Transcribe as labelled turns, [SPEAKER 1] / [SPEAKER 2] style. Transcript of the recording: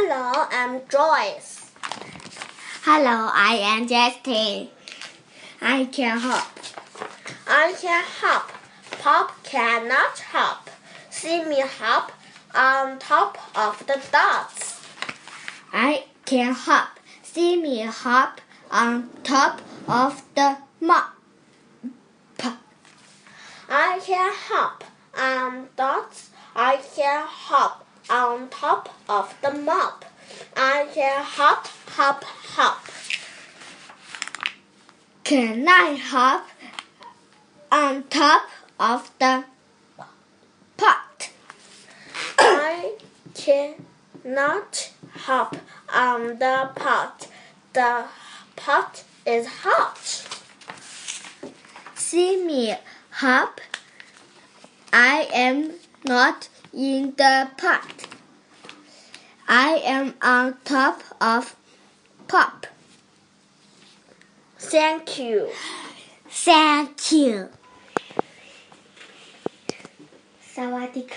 [SPEAKER 1] Hello, I'm Joyce.
[SPEAKER 2] Hello, I am Justin. I can hop.
[SPEAKER 1] I can hop. Pop cannot hop. See me hop on top of the dots.
[SPEAKER 2] I can hop. See me hop on top of the mop.
[SPEAKER 1] I can hop on dots. I can hop on top of the mop. I can hop, hop, hop.
[SPEAKER 2] Can I hop on top of the pot?
[SPEAKER 1] I cannot hop on the pot. The pot is hot.
[SPEAKER 2] See me hop. I am not in the pot. I am on top of pop.
[SPEAKER 1] Thank you.
[SPEAKER 2] Thank you. สวัสดีค่ะ